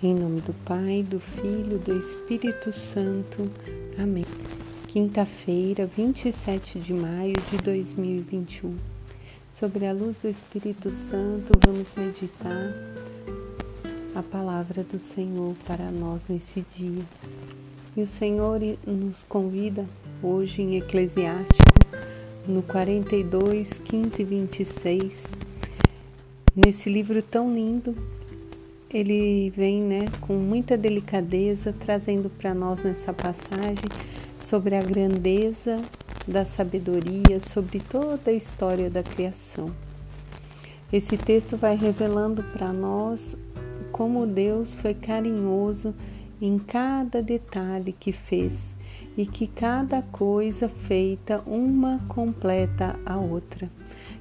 Em nome do Pai, do Filho, do Espírito Santo. Amém. Quinta-feira, 27 de maio de 2021. Sobre a luz do Espírito Santo, vamos meditar a palavra do Senhor para nós nesse dia. E o Senhor nos convida hoje em Eclesiástico, no 42, 15 e 26, nesse livro tão lindo ele vem né, com muita delicadeza trazendo para nós nessa passagem sobre a grandeza da sabedoria, sobre toda a história da criação. Esse texto vai revelando para nós como Deus foi carinhoso em cada detalhe que fez e que cada coisa feita uma completa a outra,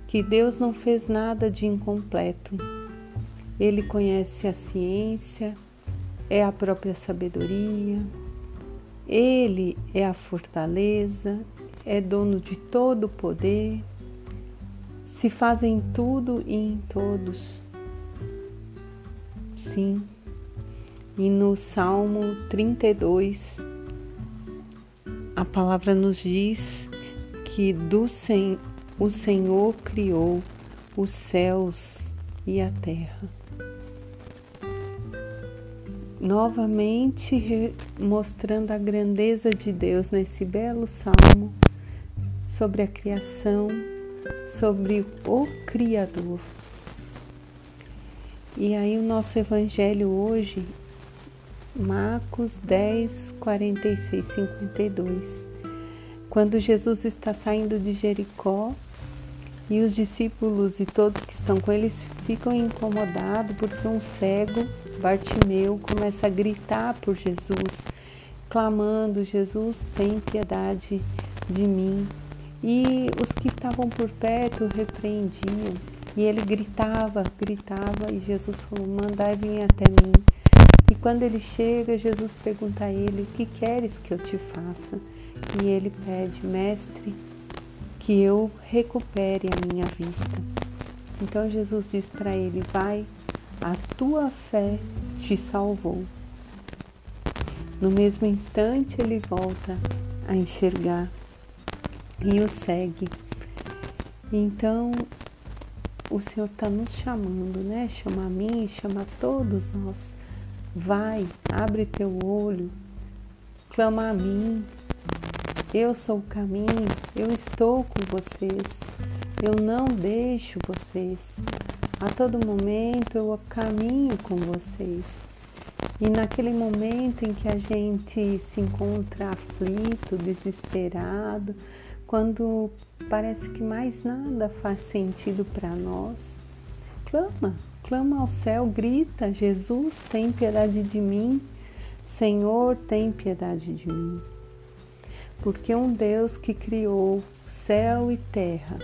que Deus não fez nada de incompleto ele conhece a ciência, é a própria sabedoria, ele é a fortaleza, é dono de todo o poder, se faz em tudo e em todos. Sim. E no Salmo 32, a palavra nos diz que do Sen o Senhor criou os céus e a terra novamente mostrando a grandeza de Deus nesse belo salmo sobre a criação, sobre o Criador. E aí o nosso evangelho hoje, Marcos 10, 46, 52. Quando Jesus está saindo de Jericó e os discípulos e todos que estão com ele ficam incomodados porque um cego Bartimeu começa a gritar por Jesus, clamando: Jesus, tem piedade de mim. E os que estavam por perto repreendiam. E ele gritava, gritava, e Jesus falou: Mandai vir até mim. E quando ele chega, Jesus pergunta a ele: O que queres que eu te faça? E ele pede: Mestre, que eu recupere a minha vista. Então Jesus diz para ele: Vai a tua fé te salvou. No mesmo instante, ele volta a enxergar e o segue. Então, o Senhor está nos chamando, né? Chama a mim, chama a todos nós. Vai, abre teu olho, clama a mim. Eu sou o caminho, eu estou com vocês, eu não deixo vocês. A todo momento eu caminho com vocês. E naquele momento em que a gente se encontra aflito, desesperado, quando parece que mais nada faz sentido para nós, clama, clama ao céu, grita: Jesus, tem piedade de mim. Senhor, tem piedade de mim. Porque um Deus que criou céu e terra,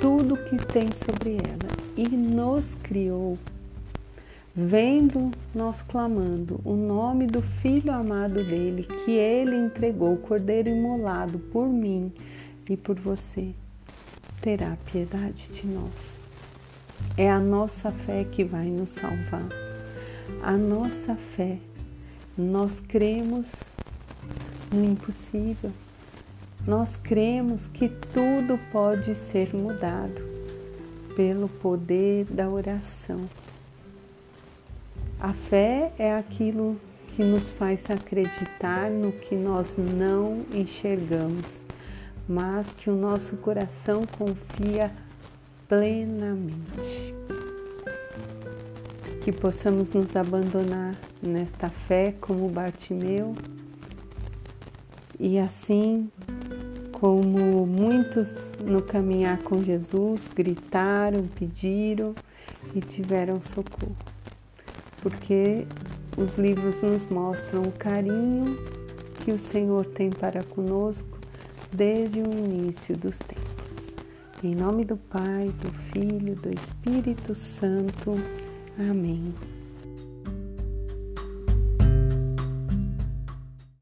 tudo que tem sobre ela, e nos criou, vendo nós clamando o nome do Filho amado dele, que ele entregou, Cordeiro imolado por mim e por você, terá piedade de nós. É a nossa fé que vai nos salvar. A nossa fé, nós cremos no impossível. Nós cremos que tudo pode ser mudado pelo poder da oração. A fé é aquilo que nos faz acreditar no que nós não enxergamos, mas que o nosso coração confia plenamente. Que possamos nos abandonar nesta fé como Bartimeu e assim como muitos no caminhar com Jesus gritaram, pediram e tiveram socorro. Porque os livros nos mostram o carinho que o Senhor tem para conosco desde o início dos tempos. Em nome do Pai, do Filho, do Espírito Santo. Amém.